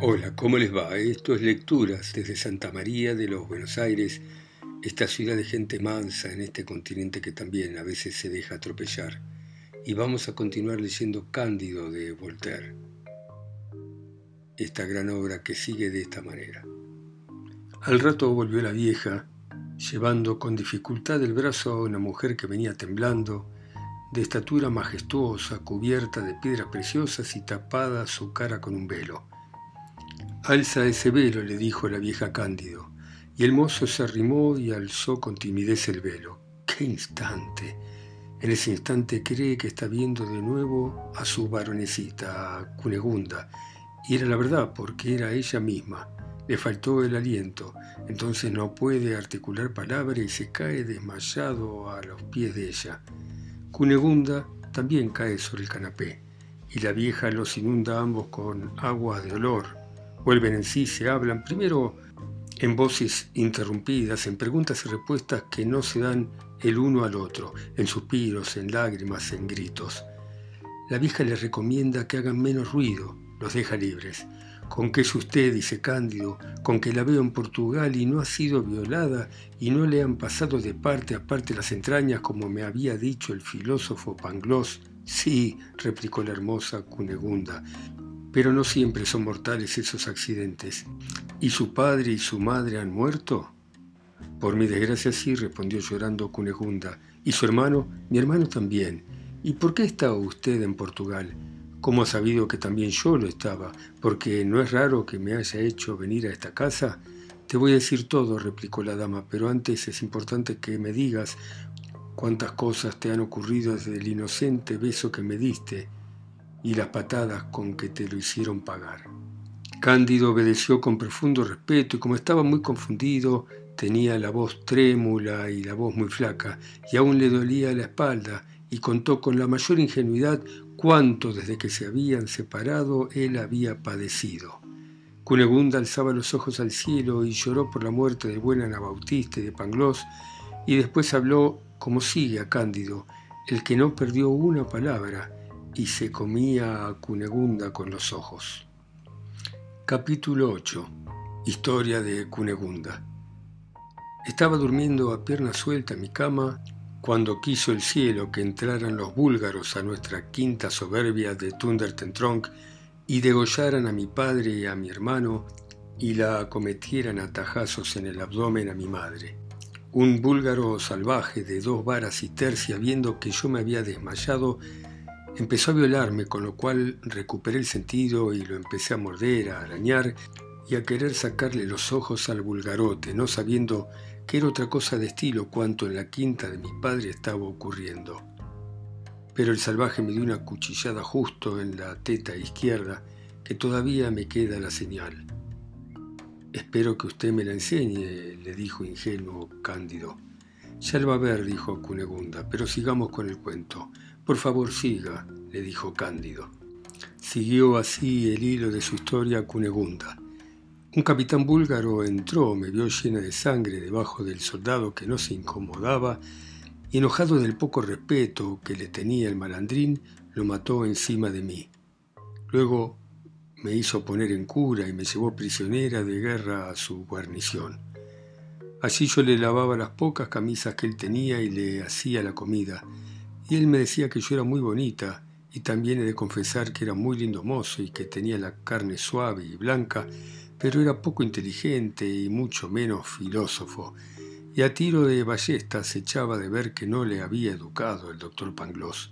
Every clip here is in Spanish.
Hola, ¿cómo les va? Esto es Lecturas desde Santa María de los Buenos Aires, esta ciudad de gente mansa en este continente que también a veces se deja atropellar. Y vamos a continuar leyendo Cándido de Voltaire, esta gran obra que sigue de esta manera. Al rato volvió la vieja, llevando con dificultad el brazo a una mujer que venía temblando, de estatura majestuosa, cubierta de piedras preciosas y tapada su cara con un velo. Alza ese velo, le dijo la vieja Cándido, y el mozo se arrimó y alzó con timidez el velo. ¡Qué instante! En ese instante cree que está viendo de nuevo a su baronecita, a Cunegunda, y era la verdad, porque era ella misma. Le faltó el aliento, entonces no puede articular palabra y se cae desmayado a los pies de ella. Cunegunda también cae sobre el canapé y la vieja los inunda ambos con agua de olor. Vuelven en sí, se hablan, primero en voces interrumpidas, en preguntas y respuestas que no se dan el uno al otro, en suspiros, en lágrimas, en gritos. La vieja les recomienda que hagan menos ruido, los deja libres. ¿Con qué es usted? dice Cándido, con que la veo en Portugal y no ha sido violada y no le han pasado de parte a parte las entrañas como me había dicho el filósofo Pangloss. Sí, replicó la hermosa Cunegunda, pero no siempre son mortales esos accidentes. ¿Y su padre y su madre han muerto? Por mi desgracia sí, respondió llorando Cunegunda. ¿Y su hermano? Mi hermano también. ¿Y por qué está usted en Portugal? ¿Cómo ha sabido que también yo lo estaba? Porque no es raro que me haya hecho venir a esta casa. Te voy a decir todo, replicó la dama, pero antes es importante que me digas cuántas cosas te han ocurrido desde el inocente beso que me diste y las patadas con que te lo hicieron pagar. Cándido obedeció con profundo respeto y como estaba muy confundido, tenía la voz trémula y la voz muy flaca, y aún le dolía la espalda, y contó con la mayor ingenuidad cuánto desde que se habían separado él había padecido. Cunegunda alzaba los ojos al cielo y lloró por la muerte del buen Anabautista y de Pangloss, y después habló como sigue a Cándido, el que no perdió una palabra y se comía a Cunegunda con los ojos. Capítulo 8 Historia de Cunegunda Estaba durmiendo a pierna suelta en mi cama cuando quiso el cielo que entraran los búlgaros a nuestra quinta soberbia de Tundertentronk y degollaran a mi padre y a mi hermano y la acometieran a tajazos en el abdomen a mi madre. Un búlgaro salvaje de dos varas y tercia, viendo que yo me había desmayado, empezó a violarme, con lo cual recuperé el sentido y lo empecé a morder, a arañar y a querer sacarle los ojos al vulgarote, no sabiendo que era otra cosa de estilo cuanto en la quinta de mi padre estaba ocurriendo. Pero el salvaje me dio una cuchillada justo en la teta izquierda, que todavía me queda la señal. Espero que usted me la enseñe, le dijo ingenuo Cándido. Ya lo va a ver, dijo Cunegunda, pero sigamos con el cuento. Por favor, siga, le dijo Cándido. Siguió así el hilo de su historia Cunegunda. Un capitán búlgaro entró, me vio llena de sangre debajo del soldado que no se incomodaba, y enojado del poco respeto que le tenía el malandrín, lo mató encima de mí. Luego me hizo poner en cura y me llevó prisionera de guerra a su guarnición. Allí yo le lavaba las pocas camisas que él tenía y le hacía la comida, y él me decía que yo era muy bonita, y también he de confesar que era muy lindo mozo y que tenía la carne suave y blanca, pero era poco inteligente y mucho menos filósofo, y a tiro de ballesta se echaba de ver que no le había educado el doctor Pangloss.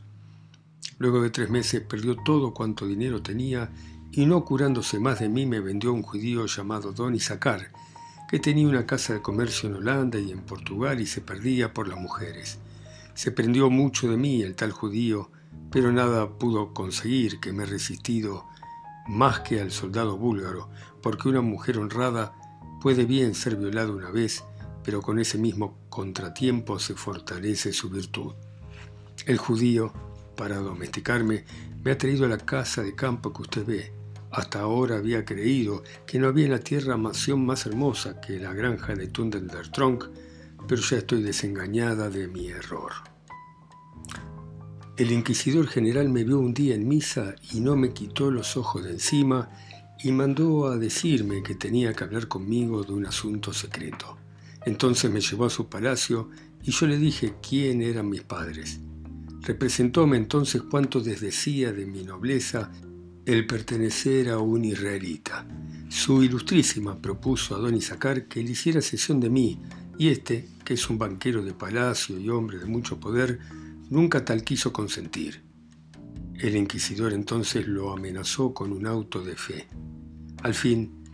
Luego de tres meses perdió todo cuanto dinero tenía y no curándose más de mí me vendió a un judío llamado Don Isaacar, que tenía una casa de comercio en Holanda y en Portugal y se perdía por las mujeres. Se prendió mucho de mí el tal judío, pero nada pudo conseguir que me resistido más que al soldado búlgaro, porque una mujer honrada puede bien ser violada una vez, pero con ese mismo contratiempo se fortalece su virtud. El judío, para domesticarme, me ha traído a la casa de campo que usted ve. Hasta ahora había creído que no había en la tierra mansión más hermosa que la granja de Tundendertronk, pero ya estoy desengañada de mi error. El inquisidor general me vio un día en misa y no me quitó los ojos de encima y mandó a decirme que tenía que hablar conmigo de un asunto secreto. Entonces me llevó a su palacio y yo le dije quién eran mis padres. Representóme entonces cuánto desdecía de mi nobleza el pertenecer a un israelita. Su ilustrísima propuso a don Isaacar que le hiciera sesión de mí, y éste, que es un banquero de palacio y hombre de mucho poder, nunca tal quiso consentir. El inquisidor entonces lo amenazó con un auto de fe. Al fin,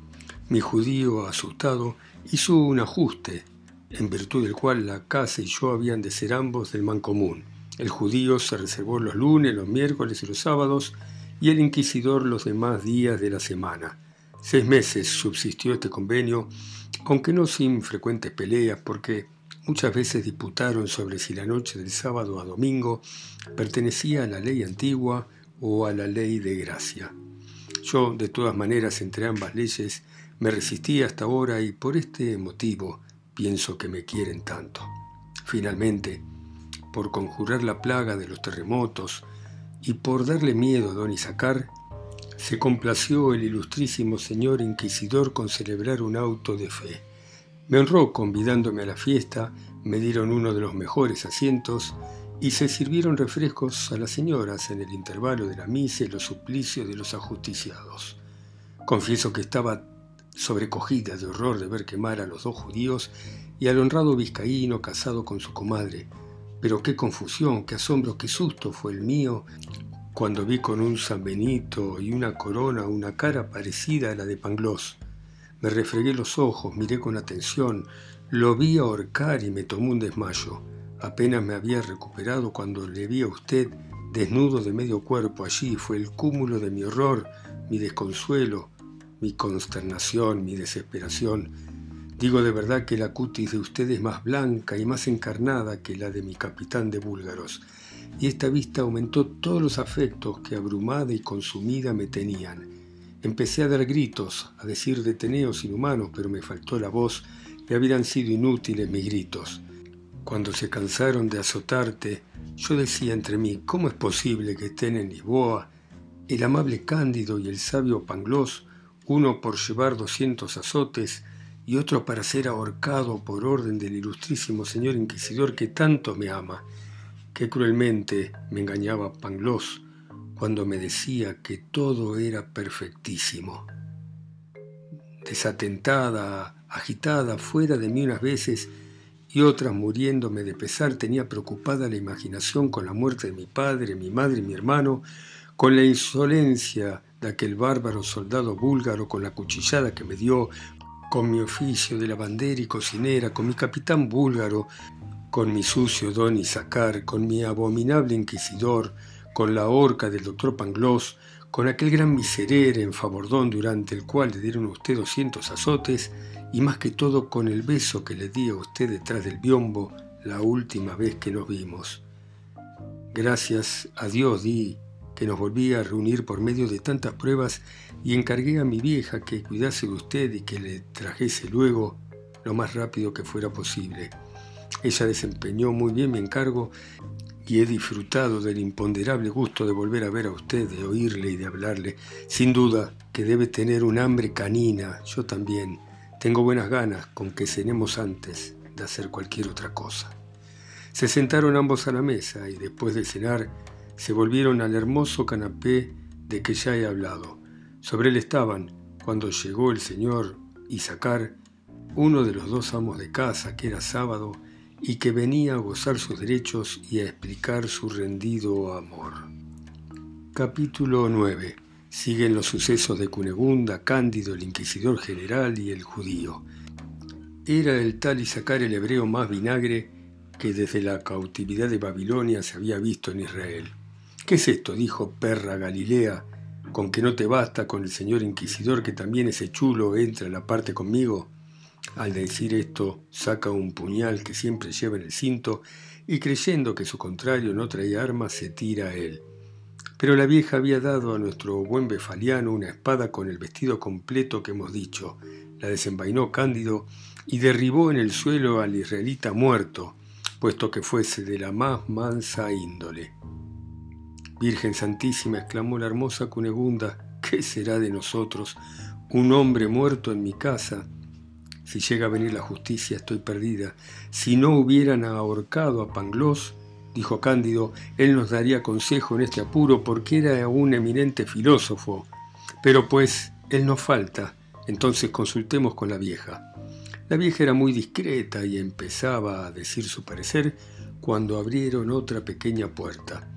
mi judío, asustado, hizo un ajuste, en virtud del cual la casa y yo habían de ser ambos del mancomún. El judío se reservó los lunes, los miércoles y los sábados, y el inquisidor los demás días de la semana. Seis meses subsistió este convenio, aunque no sin frecuentes peleas, porque muchas veces disputaron sobre si la noche del sábado a domingo pertenecía a la ley antigua o a la ley de gracia. Yo, de todas maneras, entre ambas leyes, me resistí hasta ahora y por este motivo pienso que me quieren tanto. Finalmente, por conjurar la plaga de los terremotos y por darle miedo a don Isaacar, se complació el ilustrísimo señor inquisidor con celebrar un auto de fe. Me honró convidándome a la fiesta, me dieron uno de los mejores asientos y se sirvieron refrescos a las señoras en el intervalo de la misa y los suplicios de los ajusticiados. Confieso que estaba sobrecogida de horror de ver quemar a los dos judíos y al honrado vizcaíno casado con su comadre. Pero qué confusión, qué asombro, qué susto fue el mío cuando vi con un San Benito y una corona una cara parecida a la de Pangloss. Me refregué los ojos, miré con atención, lo vi ahorcar y me tomó un desmayo. Apenas me había recuperado cuando le vi a usted desnudo de medio cuerpo allí. Fue el cúmulo de mi horror, mi desconsuelo, mi consternación, mi desesperación. Digo de verdad que la cutis de usted es más blanca y más encarnada que la de mi capitán de búlgaros, y esta vista aumentó todos los afectos que abrumada y consumida me tenían. Empecé a dar gritos, a decir deteneos inhumanos, pero me faltó la voz, le habían sido inútiles mis gritos. Cuando se cansaron de azotarte, yo decía entre mí, ¿cómo es posible que estén en Lisboa el amable Cándido y el sabio Pangloss, uno por llevar doscientos azotes y otro para ser ahorcado por orden del ilustrísimo señor inquisidor que tanto me ama? Qué cruelmente me engañaba Pangloss cuando me decía que todo era perfectísimo. Desatentada, agitada, fuera de mí unas veces, y otras muriéndome de pesar tenía preocupada la imaginación con la muerte de mi padre, mi madre y mi hermano, con la insolencia de aquel bárbaro soldado búlgaro, con la cuchillada que me dio, con mi oficio de lavandera y cocinera, con mi capitán búlgaro, con mi sucio don Isaacar, con mi abominable inquisidor, con la horca del doctor Pangloss, con aquel gran miserere en Fabordón durante el cual le dieron a usted doscientos azotes, y más que todo con el beso que le di a usted detrás del biombo la última vez que nos vimos. Gracias a Dios di que nos volvía a reunir por medio de tantas pruebas y encargué a mi vieja que cuidase de usted y que le trajese luego lo más rápido que fuera posible. Ella desempeñó muy bien mi encargo y he disfrutado del imponderable gusto de volver a ver a usted, de oírle y de hablarle. Sin duda que debe tener un hambre canina, yo también. Tengo buenas ganas con que cenemos antes de hacer cualquier otra cosa. Se sentaron ambos a la mesa y después de cenar se volvieron al hermoso canapé de que ya he hablado. Sobre él estaban, cuando llegó el señor Isaacar, uno de los dos amos de casa, que era sábado, y que venía a gozar sus derechos y a explicar su rendido amor. Capítulo 9 Siguen los sucesos de Cunegunda, Cándido, el inquisidor general y el judío. Era el tal Isaacar el hebreo más vinagre que desde la cautividad de Babilonia se había visto en Israel. ¿Qué es esto? dijo perra Galilea, con que no te basta con el señor inquisidor que también ese chulo entra a la parte conmigo. Al decir esto, saca un puñal que siempre lleva en el cinto y creyendo que su contrario no traía armas, se tira a él. Pero la vieja había dado a nuestro buen befaliano una espada con el vestido completo que hemos dicho. La desenvainó Cándido y derribó en el suelo al israelita muerto, puesto que fuese de la más mansa índole. Virgen Santísima, exclamó la hermosa Cunegunda, ¿Qué será de nosotros? Un hombre muerto en mi casa. Si llega a venir la justicia, estoy perdida. Si no hubieran ahorcado a Pangloss, dijo Cándido, él nos daría consejo en este apuro porque era un eminente filósofo. Pero pues, él no falta. Entonces consultemos con la vieja. La vieja era muy discreta y empezaba a decir su parecer cuando abrieron otra pequeña puerta.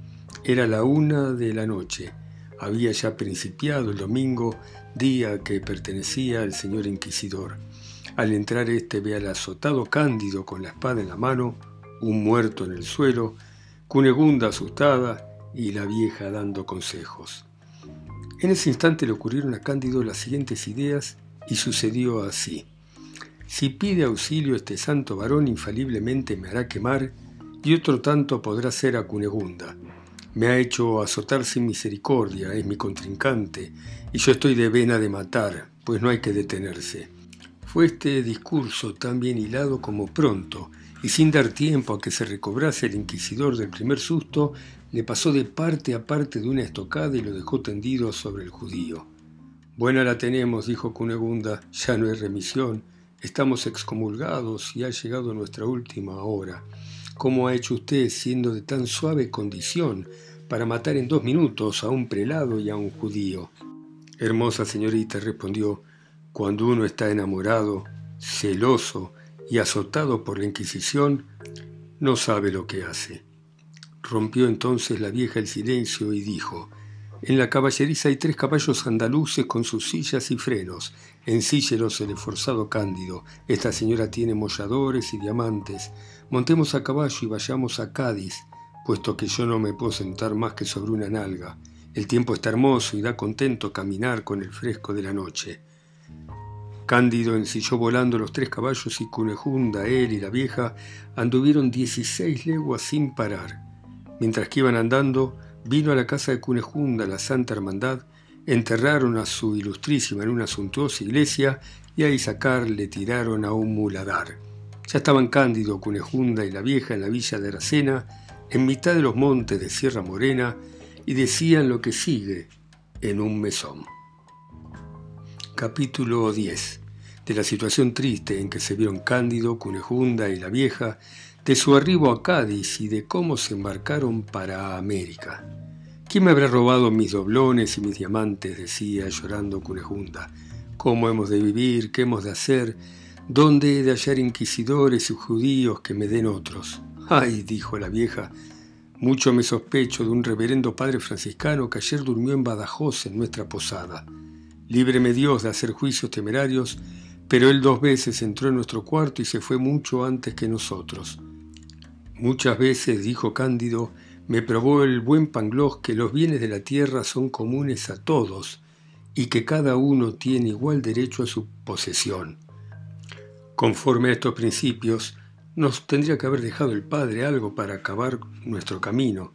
Era la una de la noche. Había ya principiado el domingo, día que pertenecía al señor inquisidor. Al entrar éste ve al azotado Cándido con la espada en la mano, un muerto en el suelo, Cunegunda asustada y la vieja dando consejos. En ese instante le ocurrieron a Cándido las siguientes ideas y sucedió así. Si pide auxilio este santo varón, infaliblemente me hará quemar, y otro tanto podrá ser a Cunegunda. Me ha hecho azotar sin misericordia, es mi contrincante, y yo estoy de vena de matar, pues no hay que detenerse. Fue este discurso tan bien hilado como pronto, y sin dar tiempo a que se recobrase el inquisidor del primer susto, le pasó de parte a parte de una estocada y lo dejó tendido sobre el judío. Buena la tenemos, dijo Cunegunda, ya no hay remisión, Estamos excomulgados y ha llegado nuestra última hora. ¿Cómo ha hecho usted, siendo de tan suave condición, para matar en dos minutos a un prelado y a un judío? Hermosa señorita, respondió, cuando uno está enamorado, celoso y azotado por la Inquisición, no sabe lo que hace. Rompió entonces la vieja el silencio y dijo, en la caballeriza hay tres caballos andaluces con sus sillas y frenos. Ensíllelos el esforzado Cándido. Esta señora tiene molladores y diamantes. Montemos a caballo y vayamos a Cádiz, puesto que yo no me puedo sentar más que sobre una nalga. El tiempo está hermoso y da contento caminar con el fresco de la noche. Cándido ensilló volando los tres caballos y Cunejunda, él y la vieja anduvieron dieciséis leguas sin parar. Mientras que iban andando, Vino a la casa de Cunejunda la Santa Hermandad, enterraron a su ilustrísima en una suntuosa iglesia y a Isacar le tiraron a un muladar. Ya estaban Cándido, Cunejunda y la vieja en la villa de Aracena, en mitad de los montes de Sierra Morena, y decían lo que sigue en un mesón. Capítulo 10. De la situación triste en que se vieron Cándido, Cunejunda y la vieja, de su arribo a Cádiz y de cómo se embarcaron para América. ¿Quién me habrá robado mis doblones y mis diamantes? decía llorando Cunejunda. ¿Cómo hemos de vivir? ¿Qué hemos de hacer? ¿Dónde he de hallar inquisidores y judíos que me den otros? Ay, dijo la vieja, mucho me sospecho de un reverendo padre franciscano que ayer durmió en Badajoz en nuestra posada. Líbreme Dios de hacer juicios temerarios, pero él dos veces entró en nuestro cuarto y se fue mucho antes que nosotros. Muchas veces, dijo Cándido, me probó el buen Pangloss que los bienes de la tierra son comunes a todos y que cada uno tiene igual derecho a su posesión. Conforme a estos principios, nos tendría que haber dejado el Padre algo para acabar nuestro camino.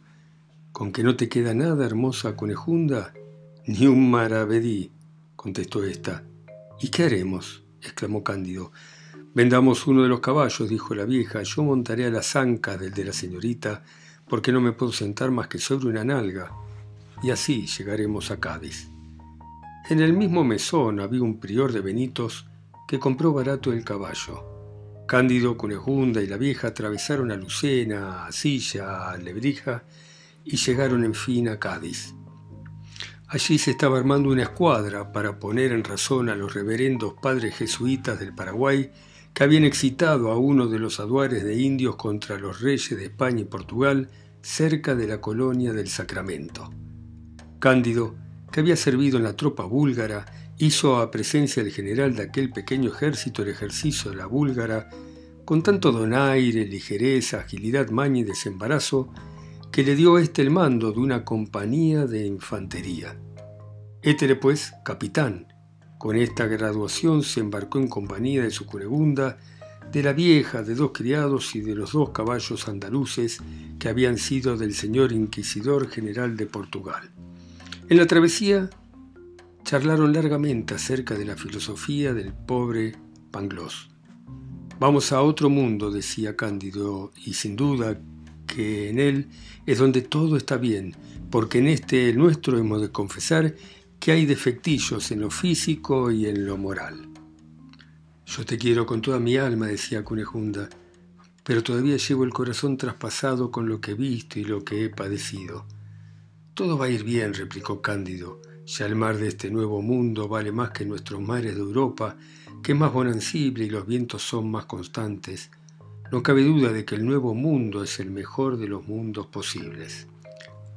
¿Con que no te queda nada, hermosa conejunda? Ni un maravedí, contestó ésta. ¿Y qué haremos? Exclamó Cándido. Vendamos uno de los caballos, dijo la vieja, yo montaré a las ancas del de la señorita, porque no me puedo sentar más que sobre una nalga, y así llegaremos a Cádiz. En el mismo mesón había un prior de Benitos que compró barato el caballo. Cándido, Cunejunda y la vieja atravesaron a Lucena, a Silla, a Lebrija y llegaron en fin a Cádiz. Allí se estaba armando una escuadra para poner en razón a los reverendos padres jesuitas del Paraguay que habían excitado a uno de los aduares de indios contra los reyes de España y Portugal cerca de la colonia del Sacramento. Cándido, que había servido en la tropa búlgara, hizo a presencia del general de aquel pequeño ejército el ejercicio de la búlgara con tanto donaire, ligereza, agilidad, maña y desembarazo, que le dio éste el mando de una compañía de infantería. Étere, pues, capitán, con esta graduación se embarcó en compañía de su curegunda, de la vieja, de dos criados y de los dos caballos andaluces que habían sido del señor inquisidor general de Portugal. En la travesía charlaron largamente acerca de la filosofía del pobre Pangloss. Vamos a otro mundo, decía Cándido, y sin duda que en él es donde todo está bien, porque en este el nuestro hemos de confesar que hay defectillos en lo físico y en lo moral. Yo te quiero con toda mi alma, decía Cunejunda, pero todavía llevo el corazón traspasado con lo que he visto y lo que he padecido. Todo va a ir bien, replicó Cándido. Ya el mar de este nuevo mundo vale más que nuestros mares de Europa, que es más bonancible y los vientos son más constantes. No cabe duda de que el nuevo mundo es el mejor de los mundos posibles.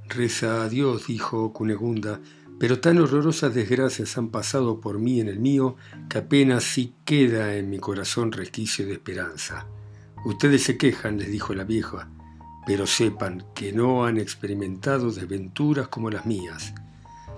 Reza a Dios, dijo Cunegunda, pero tan horrorosas desgracias han pasado por mí en el mío que apenas sí queda en mi corazón resquicio de esperanza. Ustedes se quejan, les dijo la vieja, pero sepan que no han experimentado desventuras como las mías.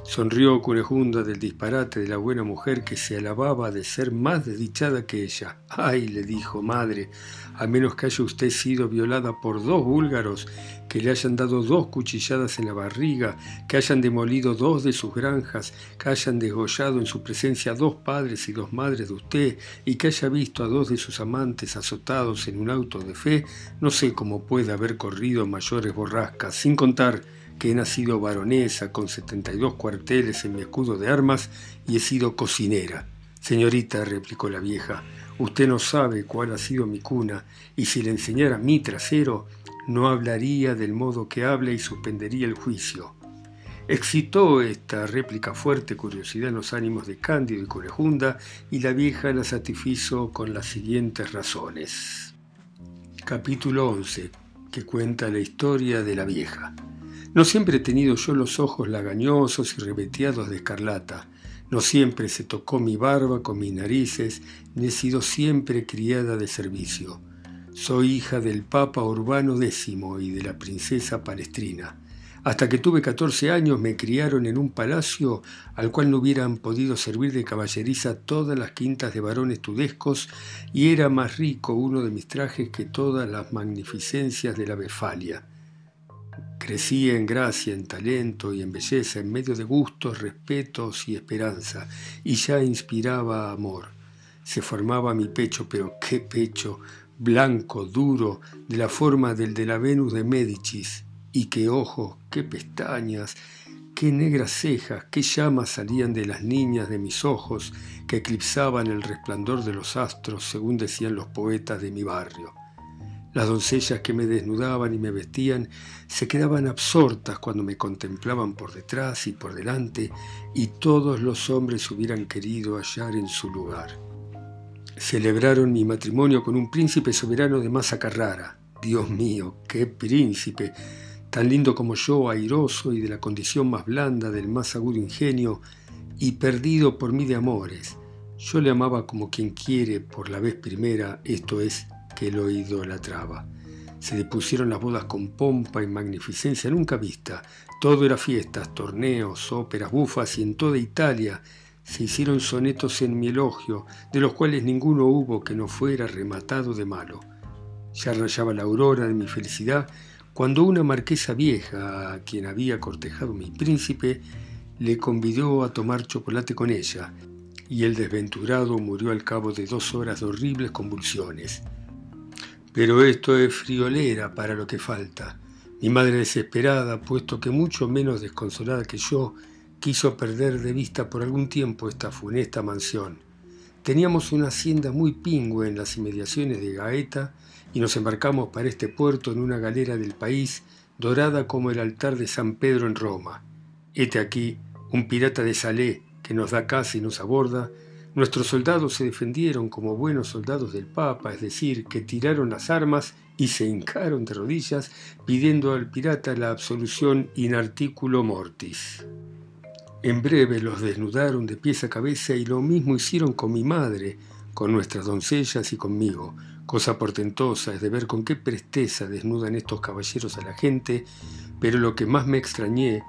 Sonrió Cunejunda del disparate de la buena mujer que se alababa de ser más desdichada que ella. Ay, le dijo, madre, a menos que haya usted sido violada por dos búlgaros, que le hayan dado dos cuchilladas en la barriga, que hayan demolido dos de sus granjas, que hayan degollado en su presencia dos padres y dos madres de usted, y que haya visto a dos de sus amantes azotados en un auto de fe, no sé cómo puede haber corrido mayores borrascas, sin contar que he nacido baronesa con 72 cuarteles en mi escudo de armas y he sido cocinera. Señorita, replicó la vieja, usted no sabe cuál ha sido mi cuna, y si le enseñara mi trasero, no hablaría del modo que habla y suspendería el juicio. Excitó esta réplica fuerte curiosidad en los ánimos de Cándido y Corejunda, y la vieja la satisfizo con las siguientes razones. Capítulo 11, que cuenta la historia de la vieja. No siempre he tenido yo los ojos lagañosos y reveteados de escarlata. No siempre se tocó mi barba con mis narices, ni he sido siempre criada de servicio. Soy hija del Papa Urbano X y de la princesa Palestrina. Hasta que tuve 14 años me criaron en un palacio al cual no hubieran podido servir de caballeriza todas las quintas de varones tudescos y era más rico uno de mis trajes que todas las magnificencias de la Befalia. Crecía en gracia, en talento y en belleza, en medio de gustos, respetos y esperanza, y ya inspiraba amor. Se formaba mi pecho, pero qué pecho, blanco, duro, de la forma del de la Venus de Médicis, y qué ojos, qué pestañas, qué negras cejas, qué llamas salían de las niñas de mis ojos que eclipsaban el resplandor de los astros, según decían los poetas de mi barrio. Las doncellas que me desnudaban y me vestían se quedaban absortas cuando me contemplaban por detrás y por delante, y todos los hombres hubieran querido hallar en su lugar. Celebraron mi matrimonio con un príncipe soberano de masa Carrara. Dios mío, qué príncipe, tan lindo como yo, airoso y de la condición más blanda del más agudo ingenio, y perdido por mí de amores. Yo le amaba como quien quiere por la vez primera, esto es, que lo idolatraba. Se depusieron las bodas con pompa y magnificencia nunca vista. Todo era fiestas, torneos, óperas bufas y en toda Italia se hicieron sonetos en mi elogio, de los cuales ninguno hubo que no fuera rematado de malo. Ya rayaba la aurora de mi felicidad cuando una marquesa vieja, a quien había cortejado mi príncipe, le convidó a tomar chocolate con ella, y el desventurado murió al cabo de dos horas de horribles convulsiones. Pero esto es friolera para lo que falta. Mi madre desesperada, puesto que mucho menos desconsolada que yo, quiso perder de vista por algún tiempo esta funesta mansión. Teníamos una hacienda muy pingüe en las inmediaciones de Gaeta y nos embarcamos para este puerto en una galera del país, dorada como el altar de San Pedro en Roma. Hete aquí un pirata de Salé que nos da casa y nos aborda, Nuestros soldados se defendieron como buenos soldados del Papa, es decir, que tiraron las armas y se hincaron de rodillas pidiendo al pirata la absolución in articulo mortis. En breve los desnudaron de pies a cabeza y lo mismo hicieron con mi madre, con nuestras doncellas y conmigo. Cosa portentosa es de ver con qué presteza desnudan estos caballeros a la gente, pero lo que más me extrañé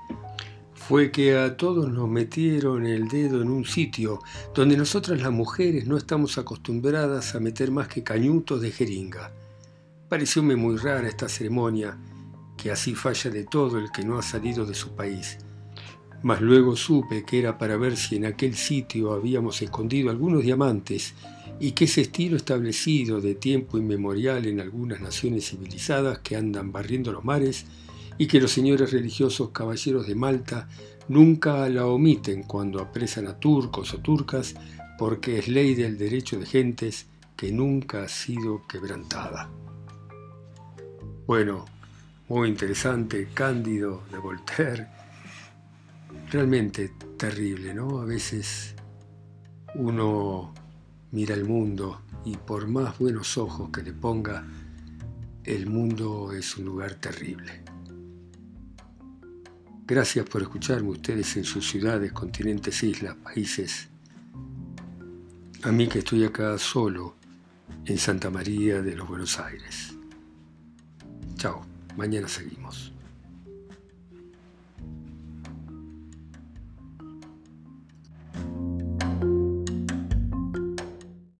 fue que a todos nos metieron el dedo en un sitio donde nosotras las mujeres no estamos acostumbradas a meter más que cañutos de jeringa. Parecióme muy rara esta ceremonia, que así falla de todo el que no ha salido de su país. Mas luego supe que era para ver si en aquel sitio habíamos escondido algunos diamantes y que ese estilo establecido de tiempo inmemorial en algunas naciones civilizadas que andan barriendo los mares y que los señores religiosos caballeros de Malta nunca la omiten cuando apresan a turcos o turcas porque es ley del derecho de gentes que nunca ha sido quebrantada. Bueno, muy interesante, Cándido de Voltaire, realmente terrible, ¿no? A veces uno mira el mundo y por más buenos ojos que le ponga, el mundo es un lugar terrible. Gracias por escucharme ustedes en sus ciudades, continentes, islas, países. A mí que estoy acá solo en Santa María de los Buenos Aires. Chao, mañana seguimos.